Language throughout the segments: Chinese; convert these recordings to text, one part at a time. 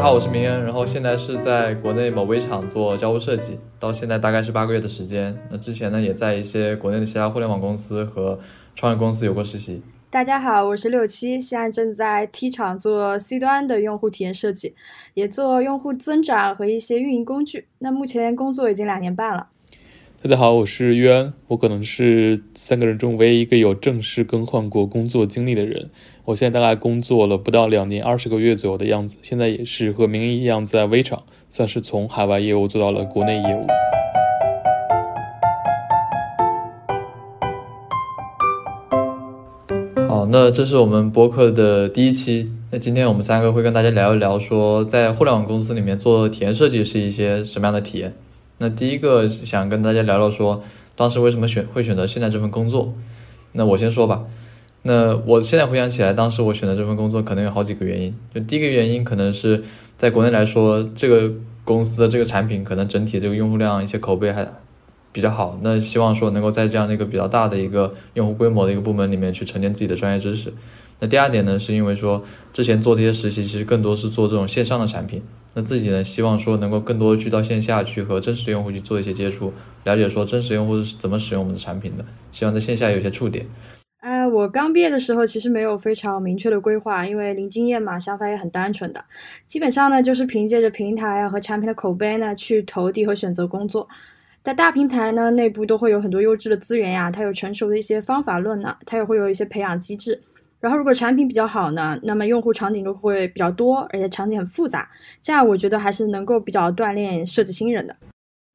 家好，我是明恩，然后现在是在国内某微厂做交互设计，到现在大概是八个月的时间。那之前呢，也在一些国内的其他互联网公司和创业公司有过实习。大家好，我是六七，现在正在 T 厂做 C 端的用户体验设计，也做用户增长和一些运营工具。那目前工作已经两年半了。大家好，我是约安，我可能是三个人中唯一一个有正式更换过工作经历的人。我现在大概工作了不到两年，二十个月左右的样子。现在也是和明一样在微厂，算是从海外业务做到了国内业务。好，那这是我们播客的第一期。那今天我们三个会跟大家聊一聊，说在互联网公司里面做体验设计是一些什么样的体验。那第一个想跟大家聊聊说，当时为什么选会选择现在这份工作？那我先说吧。那我现在回想起来，当时我选择这份工作可能有好几个原因。就第一个原因，可能是在国内来说，这个公司的这个产品可能整体这个用户量、一些口碑还比较好。那希望说能够在这样的一个比较大的一个用户规模的一个部门里面去沉淀自己的专业知识。那第二点呢，是因为说之前做这些实习，其实更多是做这种线上的产品。那自己呢，希望说能够更多去到线下去和真实的用户去做一些接触，了解说真实用户是怎么使用我们的产品的，希望在线下有一些触点。呃，我刚毕业的时候其实没有非常明确的规划，因为零经验嘛，想法也很单纯的，基本上呢就是凭借着平台啊和产品的口碑呢去投递和选择工作。在大平台呢，内部都会有很多优质的资源呀，它有成熟的一些方法论呢，它也会有一些培养机制。然后，如果产品比较好呢，那么用户场景就会比较多，而且场景很复杂，这样我觉得还是能够比较锻炼设计新人的。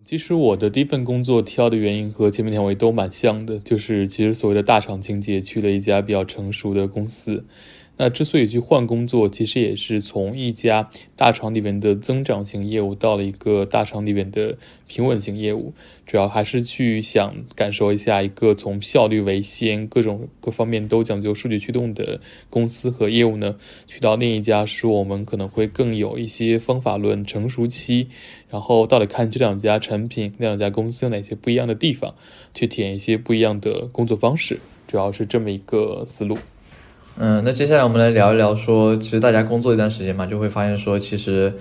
其实我的第一份工作挑的原因和前面两位都蛮像的，就是其实所谓的大厂情节，去了一家比较成熟的公司。那之所以去换工作，其实也是从一家大厂里面的增长型业务到了一个大厂里面的平稳型业务，主要还是去想感受一下一个从效率为先、各种各方面都讲究数据驱动的公司和业务呢，去到另一家说我们可能会更有一些方法论成熟期，然后到底看这两家产品、那两家公司有哪些不一样的地方，去体验一些不一样的工作方式，主要是这么一个思路。嗯，那接下来我们来聊一聊，说其实大家工作一段时间嘛，就会发现说，其实，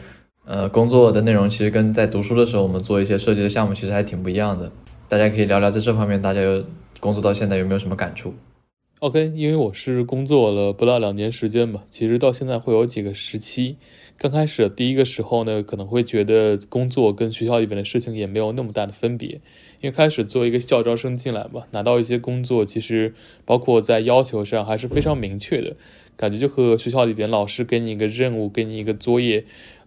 呃，工作的内容其实跟在读书的时候我们做一些设计的项目其实还挺不一样的。大家可以聊聊在这方面，大家有工作到现在有没有什么感触？OK，因为我是工作了不到两年时间吧，其实到现在会有几个时期。刚开始第一个时候呢，可能会觉得工作跟学校里边的事情也没有那么大的分别。因为开始做一个校招生进来嘛，拿到一些工作，其实包括在要求上还是非常明确的，感觉就和学校里边老师给你一个任务，给你一个作业，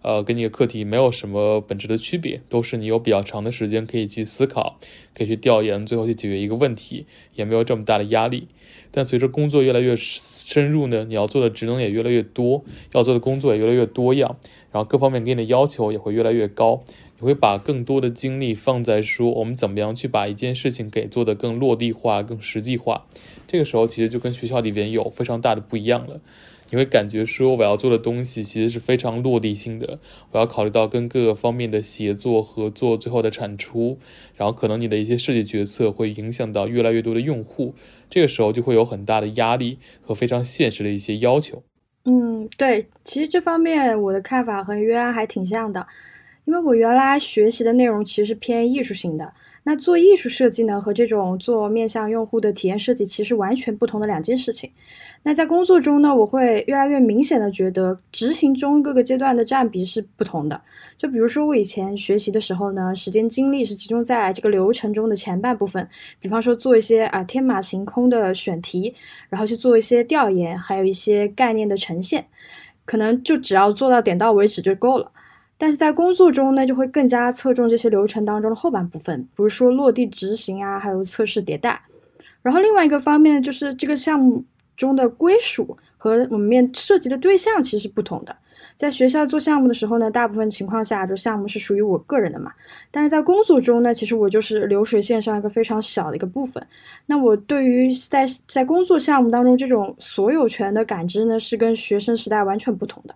呃，跟你的课题没有什么本质的区别，都是你有比较长的时间可以去思考，可以去调研，最后去解决一个问题，也没有这么大的压力。但随着工作越来越深入呢，你要做的职能也越来越多，要做的工作也越来越多样，然后各方面给你的要求也会越来越高。你会把更多的精力放在说我们怎么样去把一件事情给做得更落地化、更实际化。这个时候其实就跟学校里边有非常大的不一样了。你会感觉说我要做的东西其实是非常落地性的，我要考虑到跟各个方面的协作合作，最后的产出，然后可能你的一些设计决策会影响到越来越多的用户。这个时候就会有很大的压力和非常现实的一些要求。嗯，对，其实这方面我的看法和约安还挺像的。因为我原来学习的内容其实是偏艺术型的，那做艺术设计呢，和这种做面向用户的体验设计其实完全不同的两件事情。那在工作中呢，我会越来越明显的觉得执行中各个阶段的占比是不同的。就比如说我以前学习的时候呢，时间精力是集中在这个流程中的前半部分，比方说做一些啊天马行空的选题，然后去做一些调研，还有一些概念的呈现，可能就只要做到点到为止就够了。但是在工作中呢，就会更加侧重这些流程当中的后半部分，比如说落地执行啊，还有测试迭代。然后另外一个方面呢，就是这个项目中的归属和我们面涉及的对象其实是不同的。在学校做项目的时候呢，大部分情况下，就项目是属于我个人的嘛。但是在工作中呢，其实我就是流水线上一个非常小的一个部分。那我对于在在工作项目当中这种所有权的感知呢，是跟学生时代完全不同的。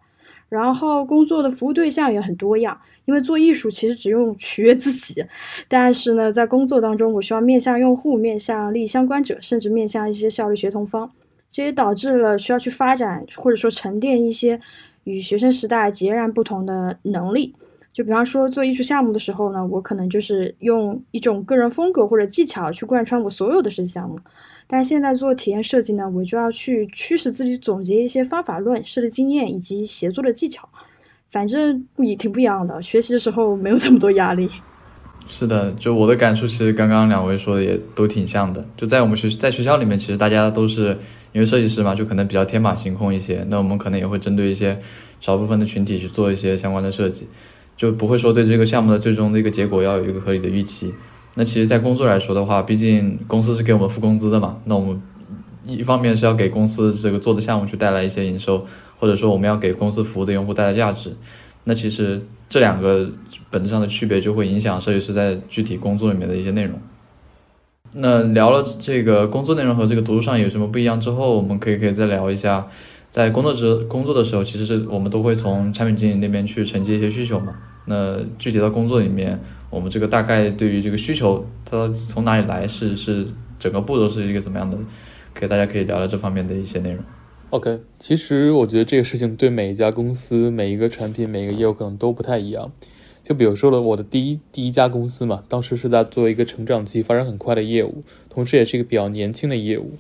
然后工作的服务对象也很多样，因为做艺术其实只用取悦自己，但是呢，在工作当中，我需要面向用户、面向利益相关者，甚至面向一些效率协同方，这也导致了需要去发展或者说沉淀一些与学生时代截然不同的能力。就比方说做艺术项目的时候呢，我可能就是用一种个人风格或者技巧去贯穿我所有的设计项目。但是现在做体验设计呢，我就要去驱使自己总结一些方法论、设计经验以及协作的技巧。反正也挺不一样的，学习的时候没有这么多压力。是的，就我的感触，其实刚刚两位说的也都挺像的。就在我们学在学校里面，其实大家都是因为设计师嘛，就可能比较天马行空一些。那我们可能也会针对一些少部分的群体去做一些相关的设计，就不会说对这个项目的最终的一个结果要有一个合理的预期。那其实，在工作来说的话，毕竟公司是给我们付工资的嘛，那我们一方面是要给公司这个做的项目去带来一些营收，或者说我们要给公司服务的用户带来价值。那其实这两个本质上的区别就会影响设计师在具体工作里面的一些内容。那聊了这个工作内容和这个读书上有什么不一样之后，我们可以可以再聊一下，在工作之工作的时候，其实是我们都会从产品经理那边去承接一些需求嘛。那具体到工作里面，我们这个大概对于这个需求它从哪里来，是是整个步骤是一个怎么样的？可以大家可以聊聊这方面的一些内容。OK，其实我觉得这个事情对每一家公司、每一个产品、每一个业务可能都不太一样。就比如说了，我的第一第一家公司嘛，当时是在做一个成长期、发展很快的业务，同时也是一个比较年轻的业务。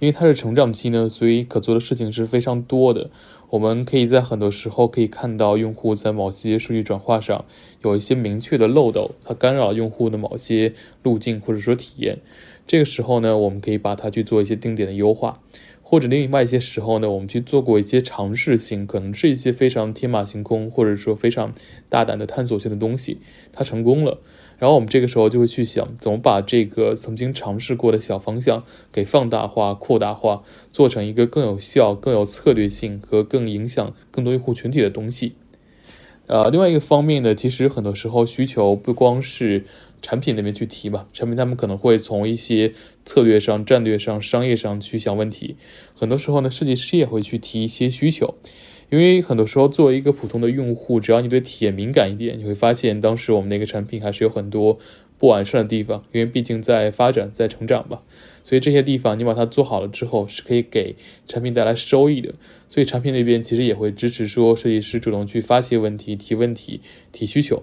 因为它是成长期呢，所以可做的事情是非常多的。我们可以在很多时候可以看到用户在某些数据转化上有一些明确的漏斗，它干扰用户的某些路径或者说体验。这个时候呢，我们可以把它去做一些定点的优化。或者另外一些时候呢，我们去做过一些尝试性，可能是一些非常天马行空，或者说非常大胆的探索性的东西，它成功了。然后我们这个时候就会去想，怎么把这个曾经尝试过的小方向给放大化、扩大化，做成一个更有效、更有策略性和更影响更多用户群体的东西。呃，另外一个方面呢，其实很多时候需求不光是。产品那边去提嘛，产品他们可能会从一些策略上、战略上、商业上去想问题。很多时候呢，设计师也会去提一些需求，因为很多时候作为一个普通的用户，只要你对体验敏感一点，你会发现当时我们那个产品还是有很多不完善的地方，因为毕竟在发展、在成长吧。所以这些地方你把它做好了之后，是可以给产品带来收益的。所以产品那边其实也会支持说，设计师主动去发现问题、提问题、提需求。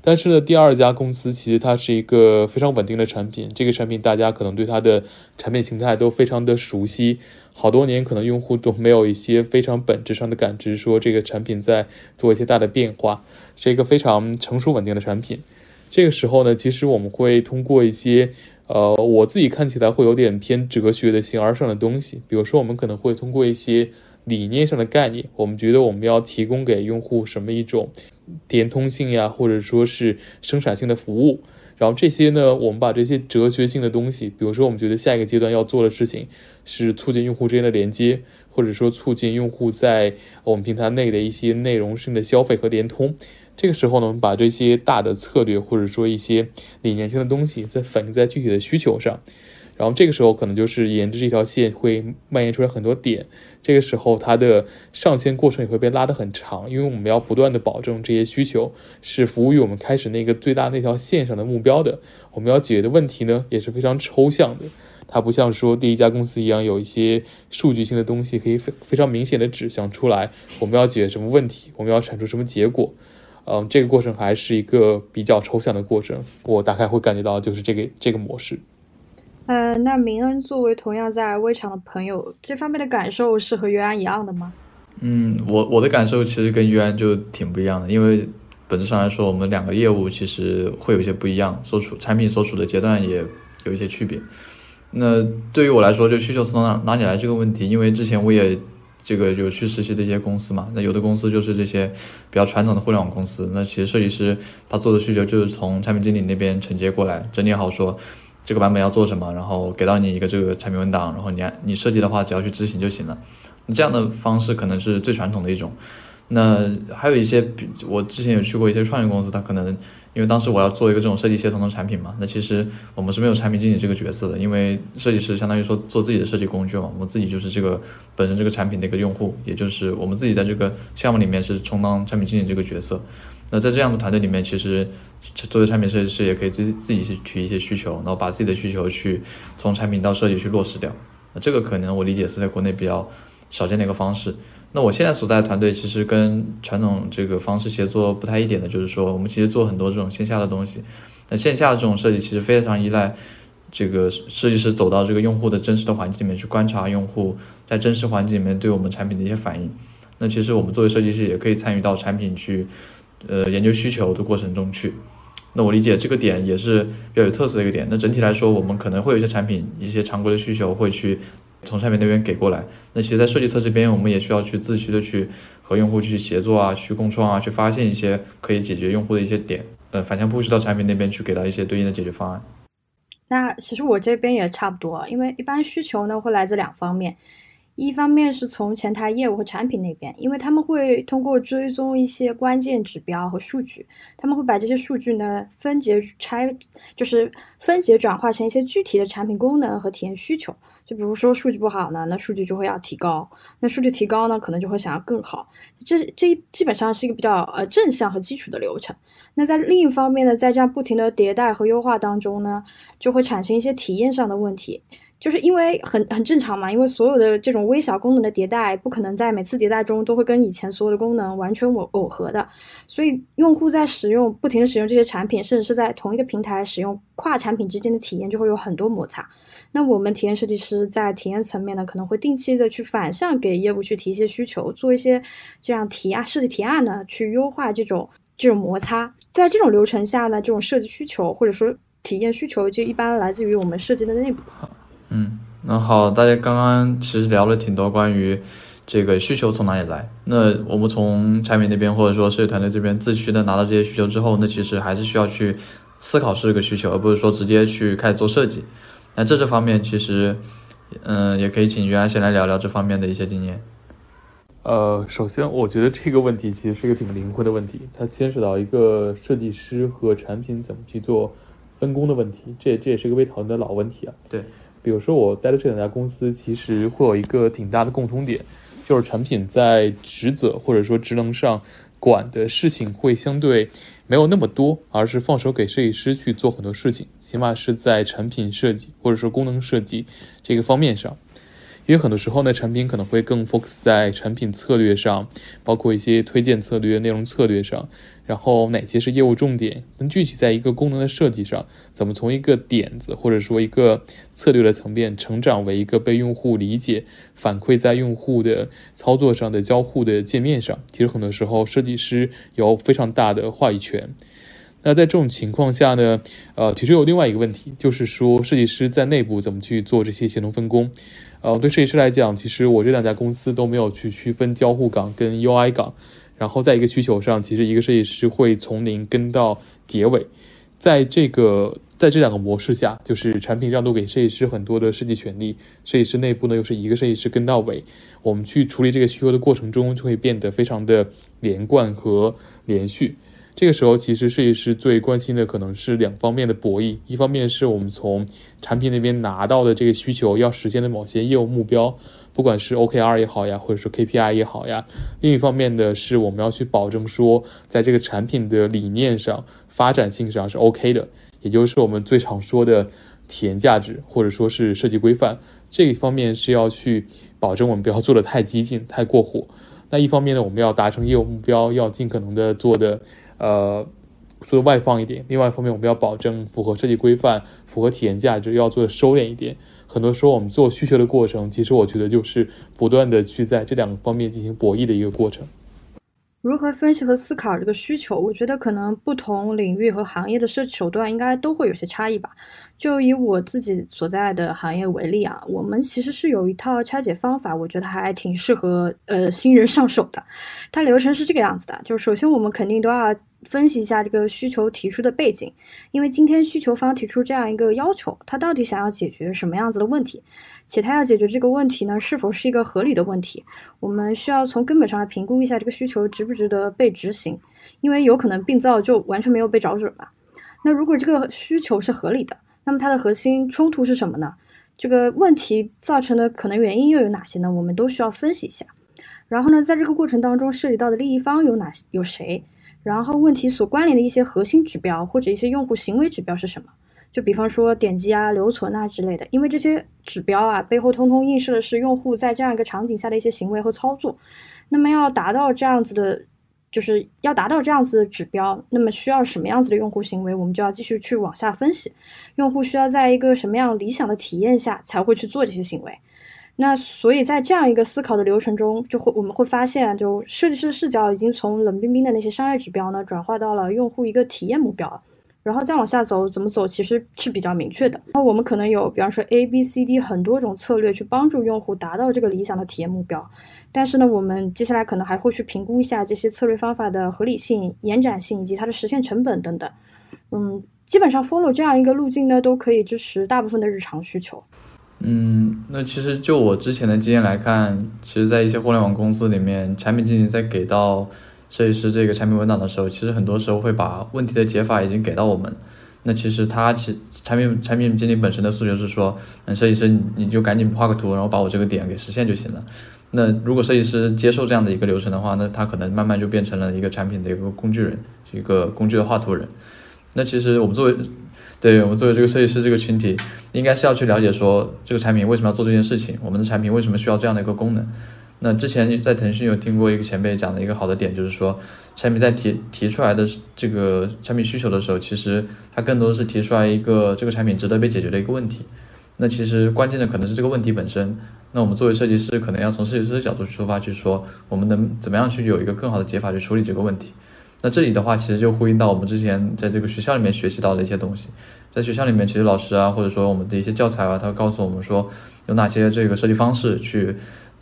但是呢，第二家公司其实它是一个非常稳定的产品，这个产品大家可能对它的产品形态都非常的熟悉，好多年可能用户都没有一些非常本质上的感知，说这个产品在做一些大的变化，是一个非常成熟稳定的产品。这个时候呢，其实我们会通过一些，呃，我自己看起来会有点偏哲学的形而上的东西，比如说我们可能会通过一些理念上的概念，我们觉得我们要提供给用户什么一种。连通性呀，或者说是生产性的服务，然后这些呢，我们把这些哲学性的东西，比如说我们觉得下一个阶段要做的事情是促进用户之间的连接，或者说促进用户在我们平台内的一些内容性的消费和联通。这个时候呢，我们把这些大的策略或者说一些理念性的东西，再反映在具体的需求上。然后这个时候可能就是沿着这条线会蔓延出来很多点，这个时候它的上线过程也会被拉得很长，因为我们要不断的保证这些需求是服务于我们开始那个最大那条线上的目标的。我们要解决的问题呢也是非常抽象的，它不像说第一家公司一样有一些数据性的东西可以非非常明显的指向出来我们要解决什么问题，我们要产出什么结果。嗯，这个过程还是一个比较抽象的过程，我大概会感觉到就是这个这个模式。呃，那明恩作为同样在微厂的朋友，这方面的感受是和约安一样的吗？嗯，我我的感受其实跟约安就挺不一样的，因为本质上来说，我们两个业务其实会有一些不一样，所处产品所处的阶段也有一些区别。那对于我来说，就需求从哪哪里来这个问题，因为之前我也这个有去实习的一些公司嘛，那有的公司就是这些比较传统的互联网公司，那其实设计师他做的需求就是从产品经理那边承接过来，整理好说。这个版本要做什么，然后给到你一个这个产品文档，然后你你设计的话，只要去执行就行了。这样的方式可能是最传统的一种。那还有一些，比我之前有去过一些创业公司，它可能因为当时我要做一个这种设计协同的产品嘛，那其实我们是没有产品经理这个角色的，因为设计师相当于说做自己的设计工具嘛，我们自己就是这个本身这个产品的一个用户，也就是我们自己在这个项目里面是充当产品经理这个角色。那在这样的团队里面，其实作为产品设计师也可以自自己去提一些需求，然后把自己的需求去从产品到设计去落实掉。那这个可能我理解是在国内比较少见的一个方式。那我现在所在的团队其实跟传统这个方式协作不太一点的，就是说我们其实做很多这种线下的东西。那线下的这种设计其实非常依赖这个设计师走到这个用户的真实的环境里面去观察用户在真实环境里面对我们产品的一些反应。那其实我们作为设计师也可以参与到产品去呃研究需求的过程中去。那我理解这个点也是比较有特色的一个点。那整体来说，我们可能会有一些产品一些常规的需求会去。从产品那边给过来，那其实，在设计侧这边，我们也需要去自驱的去和用户去协作啊，去共创啊，去发现一些可以解决用户的一些点，呃，反向布局到产品那边去，给到一些对应的解决方案。那其实我这边也差不多，因为一般需求呢会来自两方面。一方面是从前台业务和产品那边，因为他们会通过追踪一些关键指标和数据，他们会把这些数据呢分解拆，就是分解转化成一些具体的产品功能和体验需求。就比如说数据不好呢，那数据就会要提高；那数据提高呢，可能就会想要更好。这这基本上是一个比较呃正向和基础的流程。那在另一方面呢，在这样不停的迭代和优化当中呢，就会产生一些体验上的问题。就是因为很很正常嘛，因为所有的这种微小功能的迭代，不可能在每次迭代中都会跟以前所有的功能完全耦耦合的，所以用户在使用不停的使用这些产品，甚至是在同一个平台使用跨产品之间的体验就会有很多摩擦。那我们体验设计师在体验层面呢，可能会定期的去反向给业务去提一些需求，做一些这样提案设计提案呢，去优化这种这种摩擦。在这种流程下呢，这种设计需求或者说体验需求就一般来自于我们设计的内部。嗯，那好，大家刚刚其实聊了挺多关于这个需求从哪里来。那我们从产品那边或者说设计团队这边自驱的拿到这些需求之后，那其实还是需要去思考是这个需求，而不是说直接去开始做设计。那这这方面其实，嗯，也可以请袁安先来聊聊这方面的一些经验。呃，首先我觉得这个问题其实是一个挺灵活的问题，它牵涉到一个设计师和产品怎么去做分工的问题，这这也是一个被讨论的老问题啊。对。比如说，我待的这两家公司，其实会有一个挺大的共通点，就是产品在职责或者说职能上管的事情会相对没有那么多，而是放手给设计师去做很多事情，起码是在产品设计或者说功能设计这个方面上。因为很多时候呢，产品可能会更 focus 在产品策略上，包括一些推荐策略、内容策略上，然后哪些是业务重点，那具体在一个功能的设计上，怎么从一个点子或者说一个策略的层面成长为一个被用户理解、反馈在用户的操作上的交互的界面上，其实很多时候设计师有非常大的话语权。那在这种情况下呢，呃，其实有另外一个问题，就是说设计师在内部怎么去做这些协同分工。呃，对设计师来讲，其实我这两家公司都没有去区分交互岗跟 UI 岗，然后在一个需求上，其实一个设计师会从零跟到结尾，在这个在这两个模式下，就是产品让渡给设计师很多的设计权利，设计师内部呢又是一个设计师跟到尾，我们去处理这个需求的过程中，就会变得非常的连贯和连续。这个时候，其实设计师最关心的可能是两方面的博弈：一方面是我们从产品那边拿到的这个需求要实现的某些业务目标，不管是 OKR 也好呀，或者是 KPI 也好呀；另一方面的是我们要去保证说，在这个产品的理念上、发展性上是 OK 的，也就是我们最常说的体验价值，或者说是设计规范。这一方面是要去保证我们不要做的太激进、太过火。那一方面呢，我们要达成业务目标，要尽可能的做的。呃，做的外放一点。另外一方面，我们要保证符合设计规范、符合体验价值，要做的收敛一点。很多时候，我们做需求的过程，其实我觉得就是不断的去在这两个方面进行博弈的一个过程。如何分析和思考这个需求？我觉得可能不同领域和行业的设计手段应该都会有些差异吧。就以我自己所在的行业为例啊，我们其实是有一套拆解方法，我觉得还挺适合呃新人上手的。它流程是这个样子的，就是首先我们肯定都要。分析一下这个需求提出的背景，因为今天需求方提出这样一个要求，他到底想要解决什么样子的问题，且他要解决这个问题呢，是否是一个合理的问题？我们需要从根本上来评估一下这个需求值不值得被执行，因为有可能病灶就完全没有被找准嘛。那如果这个需求是合理的，那么它的核心冲突是什么呢？这个问题造成的可能原因又有哪些呢？我们都需要分析一下。然后呢，在这个过程当中涉及到的利益方有哪些？有谁？然后问题所关联的一些核心指标或者一些用户行为指标是什么？就比方说点击啊、留存啊之类的，因为这些指标啊背后通通映射的是用户在这样一个场景下的一些行为和操作。那么要达到这样子的。就是要达到这样子的指标，那么需要什么样子的用户行为，我们就要继续去往下分析。用户需要在一个什么样理想的体验下才会去做这些行为？那所以在这样一个思考的流程中，就会我们会发现，就设计师视角已经从冷冰冰的那些商业指标呢，转化到了用户一个体验目标。然后再往下走，怎么走其实是比较明确的。那我们可能有，比方说 A、B、C、D 很多种策略去帮助用户达到这个理想的体验目标。但是呢，我们接下来可能还会去评估一下这些策略方法的合理性、延展性以及它的实现成本等等。嗯，基本上 follow 这样一个路径呢，都可以支持大部分的日常需求。嗯，那其实就我之前的经验来看，其实，在一些互联网公司里面，产品经理在给到设计师这个产品文档的时候，其实很多时候会把问题的解法已经给到我们。那其实他其产品产品经理本身的诉求是说，嗯，设计师你就赶紧画个图，然后把我这个点给实现就行了。那如果设计师接受这样的一个流程的话，那他可能慢慢就变成了一个产品的一个工具人，一个工具的画图人。那其实我们作为，对我们作为这个设计师这个群体，应该是要去了解说这个产品为什么要做这件事情，我们的产品为什么需要这样的一个功能。那之前在腾讯有听过一个前辈讲的一个好的点，就是说，产品在提提出来的这个产品需求的时候，其实它更多的是提出来一个这个产品值得被解决的一个问题。那其实关键的可能是这个问题本身。那我们作为设计师，可能要从设计师的角度出发，去说我们能怎么样去有一个更好的解法去处理这个问题。那这里的话，其实就呼应到我们之前在这个学校里面学习到的一些东西。在学校里面，其实老师啊，或者说我们的一些教材啊，他会告诉我们说有哪些这个设计方式去。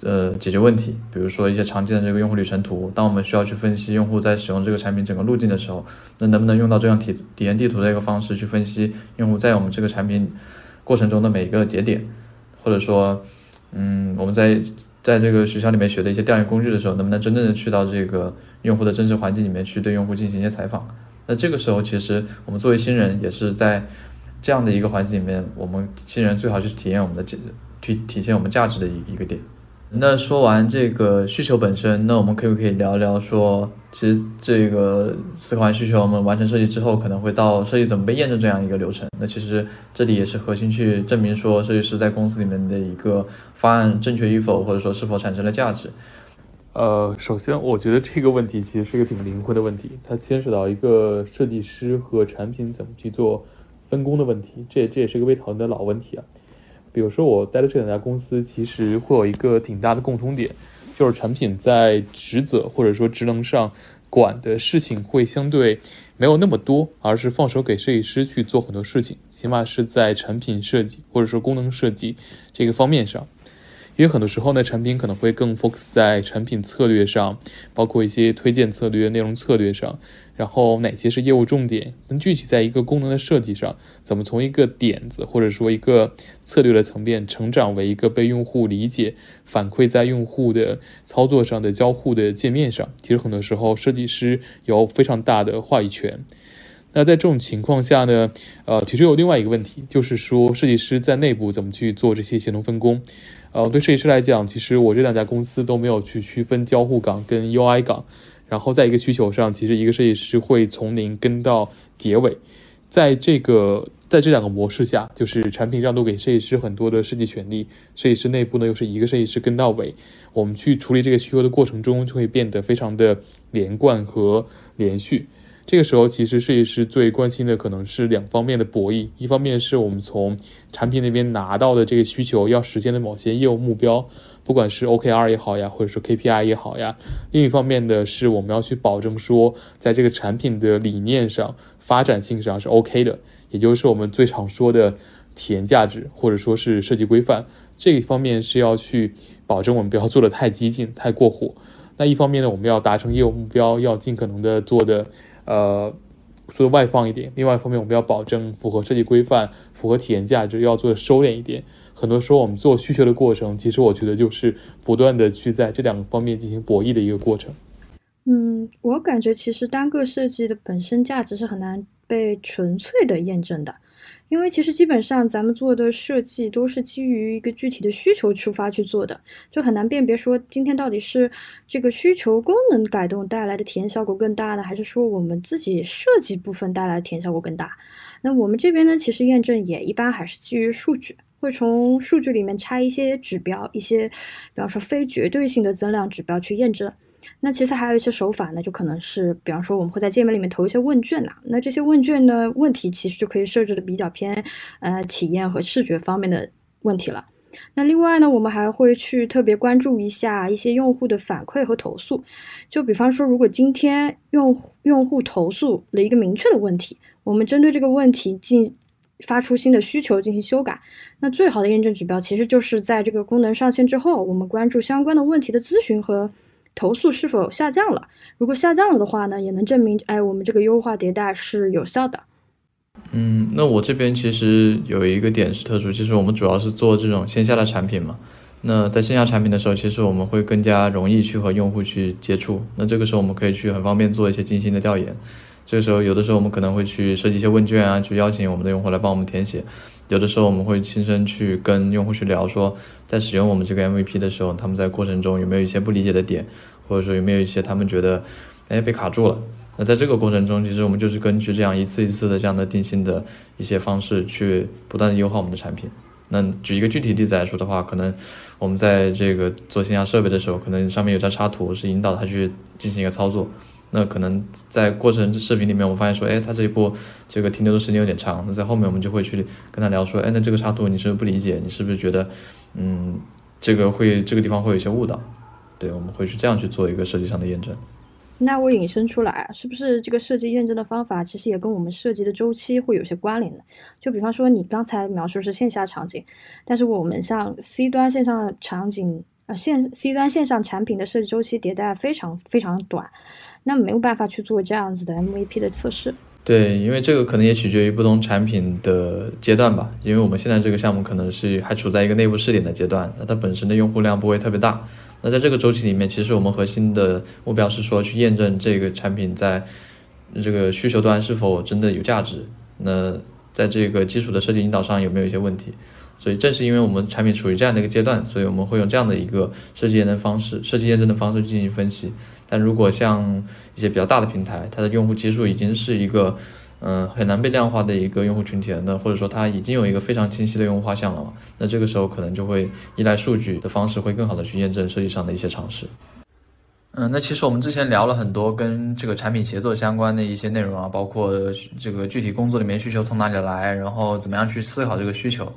呃，解决问题，比如说一些常见的这个用户旅程图，当我们需要去分析用户在使用这个产品整个路径的时候，那能不能用到这样体体验地图的一个方式去分析用户在我们这个产品过程中的每一个节点，或者说，嗯，我们在在这个学校里面学的一些调研工具的时候，能不能真正的去到这个用户的真实环境里面去对用户进行一些采访？那这个时候，其实我们作为新人也是在这样的一个环境里面，我们新人最好去体验我们的体体体现我们价值的一一个点。那说完这个需求本身，那我们可不可以聊聊说，其实这个思考完需求，我们完成设计之后，可能会到设计怎么被验证这样一个流程。那其实这里也是核心去证明说，设计师在公司里面的一个方案正确与否，或者说是否产生了价值。呃，首先我觉得这个问题其实是一个挺灵活的问题，它牵扯到一个设计师和产品怎么去做分工的问题，这这也是一个被讨论的老问题啊。比如说，我待的这两家公司其实会有一个挺大的共通点，就是产品在职责或者说职能上管的事情会相对没有那么多，而是放手给设计师去做很多事情，起码是在产品设计或者说功能设计这个方面上。因为很多时候呢，产品可能会更 focus 在产品策略上，包括一些推荐策略、内容策略上，然后哪些是业务重点，能具体在一个功能的设计上，怎么从一个点子或者说一个策略的层面成长为一个被用户理解、反馈在用户的操作上的交互的界面上，其实很多时候设计师有非常大的话语权。那在这种情况下呢，呃，其实有另外一个问题，就是说设计师在内部怎么去做这些协同分工。呃，对设计师来讲，其实我这两家公司都没有去区分交互岗跟 UI 岗，然后在一个需求上，其实一个设计师会从零跟到结尾，在这个在这两个模式下，就是产品让渡给设计师很多的设计权利，设计师内部呢又是一个设计师跟到尾，我们去处理这个需求的过程中，就会变得非常的连贯和连续。这个时候，其实设计师最关心的可能是两方面的博弈。一方面是我们从产品那边拿到的这个需求要实现的某些业务目标，不管是 OKR 也好呀，或者说 KPI 也好呀。另一方面的是我们要去保证说，在这个产品的理念上、发展性上是 OK 的，也就是我们最常说的体验价值，或者说是设计规范。这一方面是要去保证我们不要做的太激进、太过火。那一方面呢，我们要达成业务目标，要尽可能的做的。呃，做的外放一点。另外一方面，我们要保证符合设计规范、符合体验价值，要做的收敛一点。很多时候，我们做需求的过程，其实我觉得就是不断的去在这两个方面进行博弈的一个过程。嗯，我感觉其实单个设计的本身价值是很难被纯粹的验证的。因为其实基本上咱们做的设计都是基于一个具体的需求出发去做的，就很难辨别说今天到底是这个需求功能改动带来的体验效果更大呢，还是说我们自己设计部分带来的体验效果更大？那我们这边呢，其实验证也一般还是基于数据。会从数据里面拆一些指标，一些比方说非绝对性的增量指标去验证。那其次还有一些手法呢，就可能是比方说我们会在界面里面投一些问卷呐，那这些问卷呢问题其实就可以设置的比较偏呃体验和视觉方面的问题了。那另外呢，我们还会去特别关注一下一些用户的反馈和投诉。就比方说，如果今天用用户投诉了一个明确的问题，我们针对这个问题进发出新的需求进行修改。那最好的验证指标其实就是在这个功能上线之后，我们关注相关的问题的咨询和投诉是否下降了。如果下降了的话呢，也能证明哎，我们这个优化迭代是有效的。嗯，那我这边其实有一个点是特殊，就是我们主要是做这种线下的产品嘛。那在线下产品的时候，其实我们会更加容易去和用户去接触。那这个时候我们可以去很方便做一些精心的调研。这个时候有的时候我们可能会去设计一些问卷啊，去邀请我们的用户来帮我们填写。有的时候我们会亲身去跟用户去聊，说在使用我们这个 MVP 的时候，他们在过程中有没有一些不理解的点，或者说有没有一些他们觉得哎被卡住了。那在这个过程中，其实我们就是根据这样一次一次的这样的定性的一些方式，去不断的优化我们的产品。那举一个具体例子来说的话，可能我们在这个做线下设备的时候，可能上面有张插图是引导他去进行一个操作。那可能在过程视频里面，我发现说，哎，他这一步这个停留的时间有点长。那在后面我们就会去跟他聊说，哎，那这个插图你是不是不理解？你是不是觉得，嗯，这个会这个地方会有一些误导？对，我们会去这样去做一个设计上的验证。那我引申出来，是不是这个设计验证？的方法其实也跟我们设计的周期会有些关联的？就比方说你刚才描述是线下场景，但是我们像 C 端线上的场景，呃线 C 端线上产品的设计周期迭代非常非常短，那没有办法去做这样子的 MVP 的测试。对，因为这个可能也取决于不同产品的阶段吧。因为我们现在这个项目可能是还处在一个内部试点的阶段，那它本身的用户量不会特别大。那在这个周期里面，其实我们核心的目标是说去验证这个产品在这个需求端是否真的有价值。那在这个基础的设计引导上有没有一些问题？所以正是因为我们产品处于这样的一个阶段，所以我们会用这样的一个设计验证方式、设计验证的方式进行分析。但如果像一些比较大的平台，它的用户基数已经是一个嗯很难被量化的一个用户群体了，那或者说它已经有一个非常清晰的用户画像了嘛，那这个时候可能就会依赖数据的方式，会更好的去验证设计上的一些尝试。嗯，那其实我们之前聊了很多跟这个产品协作相关的一些内容啊，包括这个具体工作里面需求从哪里来，然后怎么样去思考这个需求。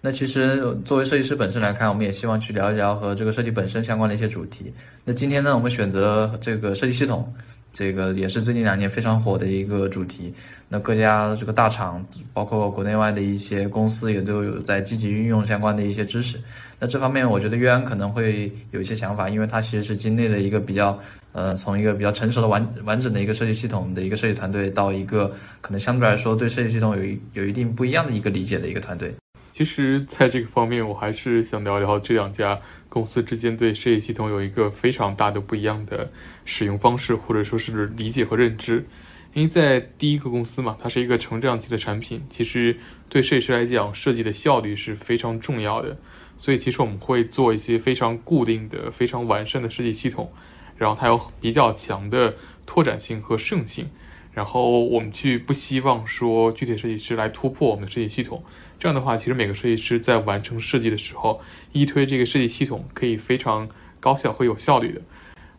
那其实作为设计师本身来看，我们也希望去聊一聊和这个设计本身相关的一些主题。那今天呢，我们选择这个设计系统，这个也是最近两年非常火的一个主题。那各家这个大厂，包括国内外的一些公司，也都有在积极运用相关的一些知识。那这方面，我觉得约安可能会有一些想法，因为他其实是经历了一个比较，呃，从一个比较成熟的完完整的一个设计系统的一个设计团队，到一个可能相对来说对设计系统有一有一定不一样的一个理解的一个团队。其实，在这个方面，我还是想聊聊这两家公司之间对设计系统有一个非常大的不一样的使用方式，或者说是理解和认知。因为在第一个公司嘛，它是一个成长期的产品，其实对设计师来讲，设计的效率是非常重要的。所以，其实我们会做一些非常固定的、非常完善的设计系统，然后它有比较强的拓展性和适用性。然后我们去不希望说具体设计师来突破我们的设计系统。这样的话，其实每个设计师在完成设计的时候，依推这个设计系统可以非常高效和有效率的。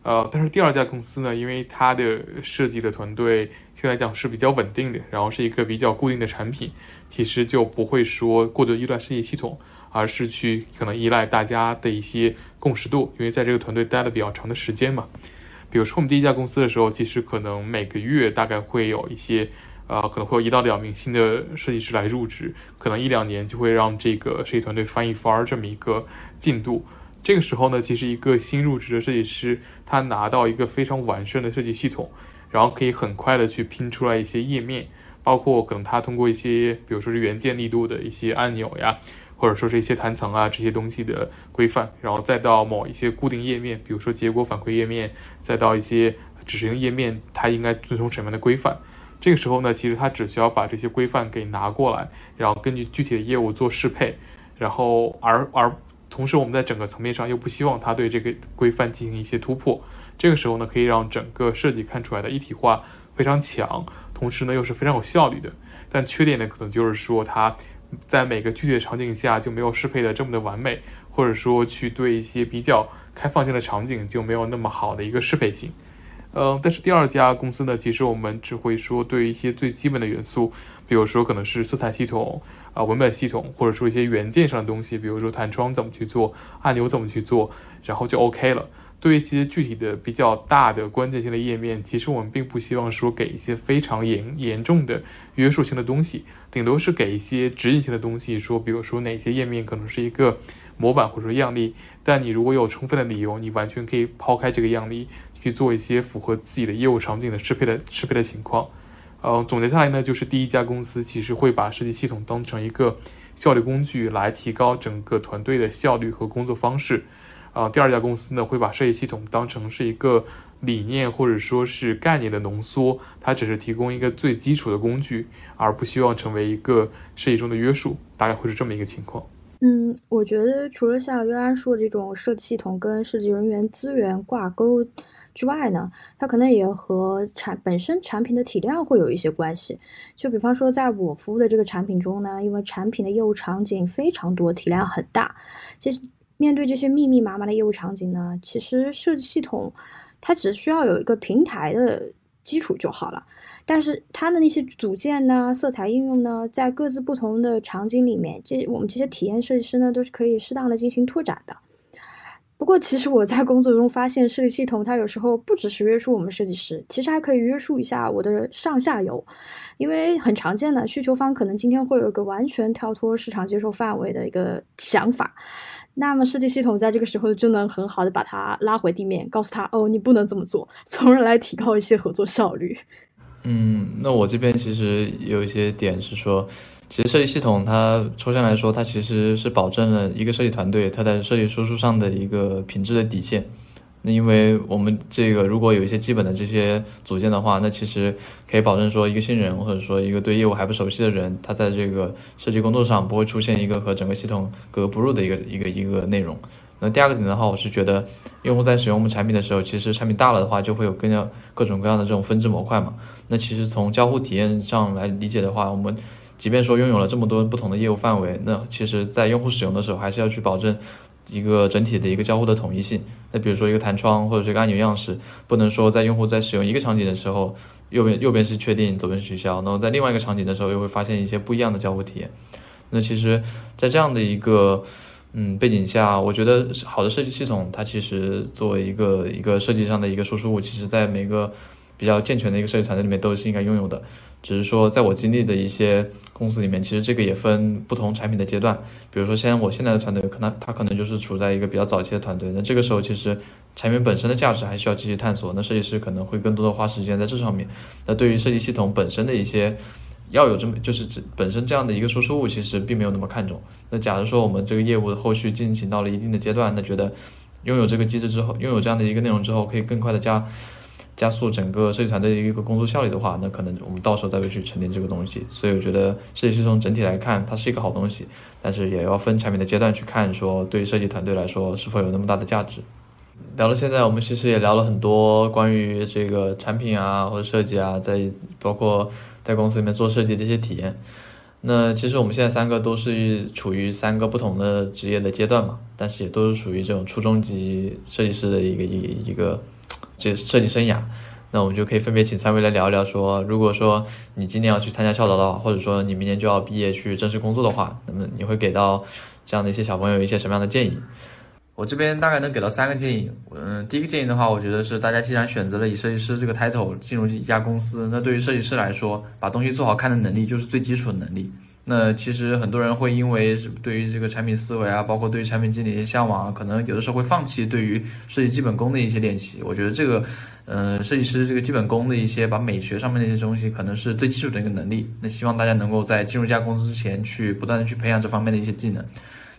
呃，但是第二家公司呢，因为它的设计的团队相对来讲是比较稳定的，然后是一个比较固定的产品，其实就不会说过度依赖设计系统，而是去可能依赖大家的一些共识度，因为在这个团队待了比较长的时间嘛。比如说我们第一家公司的时候，其实可能每个月大概会有一些。啊，可能会有一到两名新的设计师来入职，可能一两年就会让这个设计团队翻一番这么一个进度。这个时候呢，其实一个新入职的设计师，他拿到一个非常完善的设计系统，然后可以很快的去拼出来一些页面，包括可能他通过一些，比如说是元件力度的一些按钮呀，或者说是一些弹层啊这些东西的规范，然后再到某一些固定页面，比如说结果反馈页面，再到一些指示性页面，它应该遵从什么样的规范。这个时候呢，其实它只需要把这些规范给拿过来，然后根据具体的业务做适配，然后而而同时我们在整个层面上又不希望它对这个规范进行一些突破，这个时候呢，可以让整个设计看出来的一体化非常强，同时呢又是非常有效率的。但缺点呢，可能就是说它在每个具体的场景下就没有适配的这么的完美，或者说去对一些比较开放性的场景就没有那么好的一个适配性。嗯，但是第二家公司呢，其实我们只会说对一些最基本的元素，比如说可能是色彩系统啊、文本系统，或者说一些元件上的东西，比如说弹窗怎么去做，按钮怎么去做，然后就 OK 了。对一些具体的比较大的关键性的页面，其实我们并不希望说给一些非常严严重的约束性的东西，顶多是给一些指引性的东西，说比如说哪些页面可能是一个模板或者说样例，但你如果有充分的理由，你完全可以抛开这个样例。去做一些符合自己的业务场景的适配的适配的情况，呃，总结下来呢，就是第一家公司其实会把设计系统当成一个效率工具来提高整个团队的效率和工作方式，啊，第二家公司呢会把设计系统当成是一个理念或者说是概念的浓缩，它只是提供一个最基础的工具，而不希望成为一个设计中的约束，大概会是这么一个情况。嗯，我觉得除了像约安说这种设计系统跟设计人员资源挂钩。之外呢，它可能也和产本身产品的体量会有一些关系。就比方说，在我服务的这个产品中呢，因为产品的业务场景非常多，体量很大，这面对这些密密麻麻的业务场景呢，其实设计系统它只需要有一个平台的基础就好了。但是它的那些组件呢、色彩应用呢，在各自不同的场景里面，这我们这些体验设计师呢，都是可以适当的进行拓展的。不过，其实我在工作中发现，设计系统它有时候不只是约束我们设计师，其实还可以约束一下我的上下游，因为很常见的需求方可能今天会有一个完全跳脱市场接受范围的一个想法，那么设计系统在这个时候就能很好的把它拉回地面，告诉他哦，你不能这么做，从而来提高一些合作效率。嗯，那我这边其实有一些点是说。其实设计系统它抽象来说，它其实是保证了一个设计团队它在设计输出上的一个品质的底线。因为我们这个如果有一些基本的这些组件的话，那其实可以保证说一个新人或者说一个对业务还不熟悉的人，他在这个设计工作上不会出现一个和整个系统格格不入的一个一个一个内容。那第二个点的话，我是觉得用户在使用我们产品的时候，其实产品大了的话，就会有更加各种各样的这种分支模块嘛。那其实从交互体验上来理解的话，我们即便说拥有了这么多不同的业务范围，那其实，在用户使用的时候，还是要去保证一个整体的一个交互的统一性。那比如说一个弹窗或者是一个按钮样式，不能说在用户在使用一个场景的时候，右边右边是确定，左边是取消，然后在另外一个场景的时候，又会发现一些不一样的交互体验。那其实，在这样的一个嗯背景下，我觉得好的设计系统，它其实作为一个一个设计上的一个输出物，其实在每个比较健全的一个设计团队里面都是应该拥有的。只是说，在我经历的一些公司里面，其实这个也分不同产品的阶段。比如说，像我现在的团队，可能他可能就是处在一个比较早期的团队。那这个时候，其实产品本身的价值还需要继续探索。那设计师可能会更多的花时间在这上面。那对于设计系统本身的一些要有这么就是本身这样的一个输出物，其实并没有那么看重。那假如说我们这个业务的后续进行到了一定的阶段，那觉得拥有这个机制之后，拥有这样的一个内容之后，可以更快的加。加速整个设计团队的一个工作效率的话，那可能我们到时候再会去沉淀这个东西。所以我觉得设计师从整体来看，它是一个好东西，但是也要分产品的阶段去看，说对于设计团队来说是否有那么大的价值。聊到现在，我们其实也聊了很多关于这个产品啊或者设计啊，在包括在公司里面做设计的一些体验。那其实我们现在三个都是处于三个不同的职业的阶段嘛，但是也都是属于这种初中级设计师的一个一一个。这设计生涯，那我们就可以分别请三位来聊一聊。说，如果说你今年要去参加校招的话，或者说你明年就要毕业去正式工作的话，那么你会给到这样的一些小朋友一些什么样的建议？我这边大概能给到三个建议。嗯，第一个建议的话，我觉得是大家既然选择了以设计师这个 title 进入一家公司，那对于设计师来说，把东西做好看的能力就是最基础的能力。那其实很多人会因为对于这个产品思维啊，包括对于产品经理的向往啊，可能有的时候会放弃对于设计基本功的一些练习。我觉得这个，呃，设计师这个基本功的一些把美学上面的一些东西，可能是最基础的一个能力。那希望大家能够在进入这家公司之前，去不断的去培养这方面的一些技能。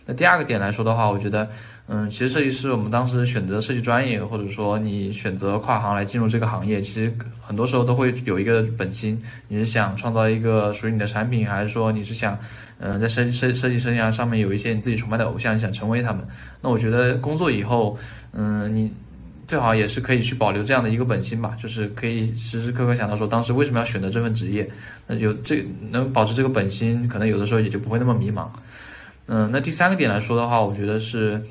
那第二个点来说的话，我觉得。嗯，其实设计师，我们当时选择设计专业，或者说你选择跨行来进入这个行业，其实很多时候都会有一个本心，你是想创造一个属于你的产品，还是说你是想，嗯，在设计设设计生涯上面有一些你自己崇拜的偶像，你想成为他们？那我觉得工作以后，嗯，你。最好也是可以去保留这样的一个本心吧，就是可以时时刻刻想到说当时为什么要选择这份职业，那有这能保持这个本心，可能有的时候也就不会那么迷茫。嗯，那第三个点来说的话，我觉得是。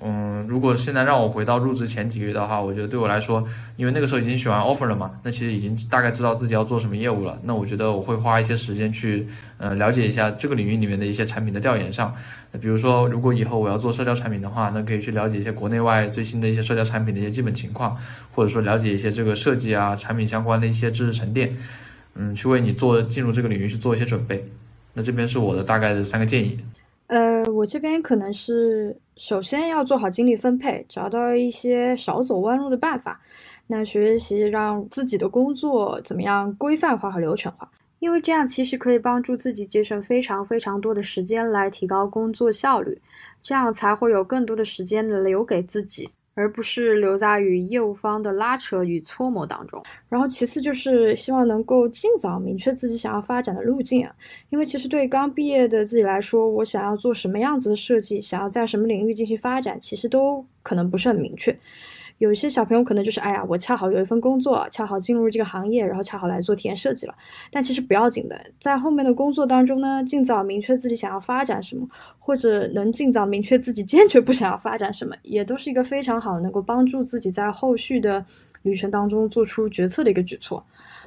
嗯，如果现在让我回到入职前几个月的话，我觉得对我来说，因为那个时候已经选完 offer 了嘛，那其实已经大概知道自己要做什么业务了。那我觉得我会花一些时间去，呃，了解一下这个领域里面的一些产品的调研上。比如说，如果以后我要做社交产品的话，那可以去了解一些国内外最新的一些社交产品的一些基本情况，或者说了解一些这个设计啊、产品相关的一些知识沉淀，嗯，去为你做进入这个领域去做一些准备。那这边是我的大概的三个建议。呃，我这边可能是首先要做好精力分配，找到一些少走弯路的办法。那学习让自己的工作怎么样规范化和流程化，因为这样其实可以帮助自己节省非常非常多的时间来提高工作效率，这样才会有更多的时间留给自己。而不是留在与业务方的拉扯与磋磨当中。然后，其次就是希望能够尽早明确自己想要发展的路径啊，因为其实对刚毕业的自己来说，我想要做什么样子的设计，想要在什么领域进行发展，其实都可能不是很明确。有一些小朋友可能就是，哎呀，我恰好有一份工作，恰好进入这个行业，然后恰好来做体验设计了。但其实不要紧的，在后面的工作当中呢，尽早明确自己想要发展什么，或者能尽早明确自己坚决不想要发展什么，也都是一个非常好能够帮助自己在后续的旅程当中做出决策的一个举措。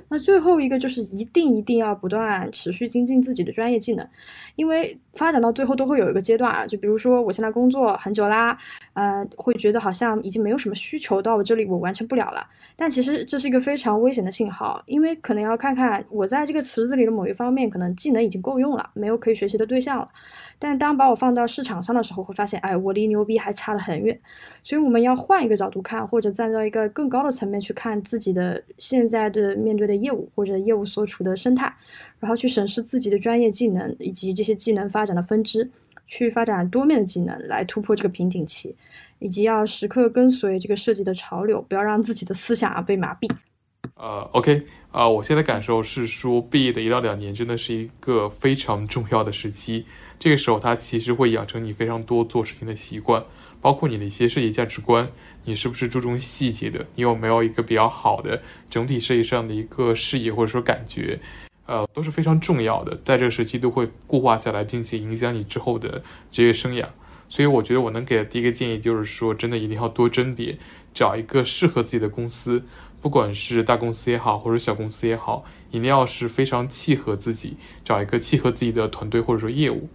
那最后一个就是一定一定要不断持续精进自己的专业技能，因为发展到最后都会有一个阶段啊，就比如说我现在工作很久啦，呃，会觉得好像已经没有什么需求到我这里，我完成不了了。但其实这是一个非常危险的信号，因为可能要看看我在这个池子里的某一方面，可能技能已经够用了，没有可以学习的对象了。但当把我放到市场上的时候，会发现，哎，我离牛逼还差得很远。所以我们要换一个角度看，或者站在一个更高的层面去看自己的现在的面对的业务或者业务所处的生态，然后去审视自己的专业技能以及这些技能发展的分支，去发展多面的技能来突破这个瓶颈期，以及要时刻跟随这个设计的潮流，不要让自己的思想啊被麻痹。呃，OK，啊，我现在感受是说，毕业的一到两年真的是一个非常重要的时期。这个时候，它其实会养成你非常多做事情的习惯，包括你的一些设计价值观，你是不是注重细节的？你有没有一个比较好的整体设计上的一个视野或者说感觉？呃，都是非常重要的，在这个时期都会固化下来，并且影响你之后的职业生涯。所以，我觉得我能给的第一个建议就是说，真的一定要多甄别，找一个适合自己的公司。不管是大公司也好，或者小公司也好，一定要是非常契合自己，找一个契合自己的团队或者说业务。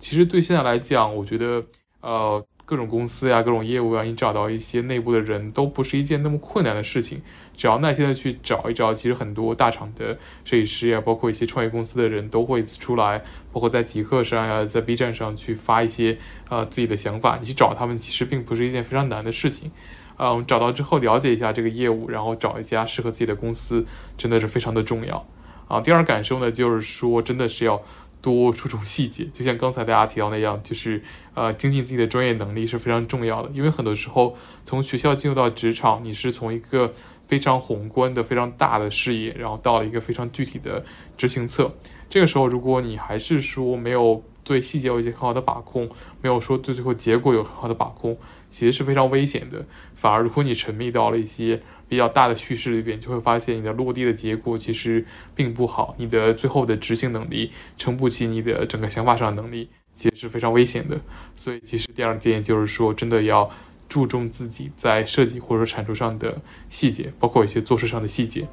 其实对现在来讲，我觉得，呃，各种公司呀，各种业务啊，你找到一些内部的人都不是一件那么困难的事情。只要耐心的去找一找，其实很多大厂的设计师呀，包括一些创业公司的人都会出来，包括在极客上呀，在 B 站上去发一些呃自己的想法。你去找他们，其实并不是一件非常难的事情。嗯，找到之后了解一下这个业务，然后找一家适合自己的公司，真的是非常的重要啊。第二感受呢，就是说真的是要多注重细节，就像刚才大家提到那样，就是呃精进自己的专业能力是非常重要的。因为很多时候从学校进入到职场，你是从一个非常宏观的、非常大的视野，然后到了一个非常具体的执行侧。这个时候，如果你还是说没有对细节有一些很好的把控，没有说对最后结果有很好的把控。其实是非常危险的，反而如果你沉迷到了一些比较大的叙事里边，就会发现你的落地的结果其实并不好，你的最后的执行能力撑不起你的整个想法上的能力，其实是非常危险的。所以，其实第二个建议就是说，真的要注重自己在设计或者说产出上的细节，包括一些做事上的细节。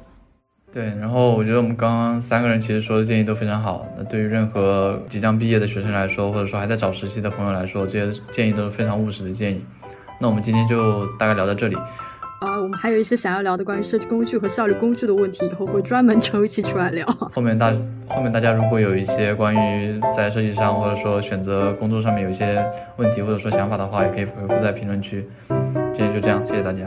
对，然后我觉得我们刚刚三个人其实说的建议都非常好。那对于任何即将毕业的学生来说，或者说还在找实习的朋友来说，这些建议都是非常务实的建议。那我们今天就大概聊到这里。我们还有一些想要聊的关于设计工具和效率工具的问题，以后会专门抽一期出来聊。后面大后面大家如果有一些关于在设计上或者说选择工作上面有一些问题或者说想法的话，也可以回复在评论区。今天就这样，谢谢大家。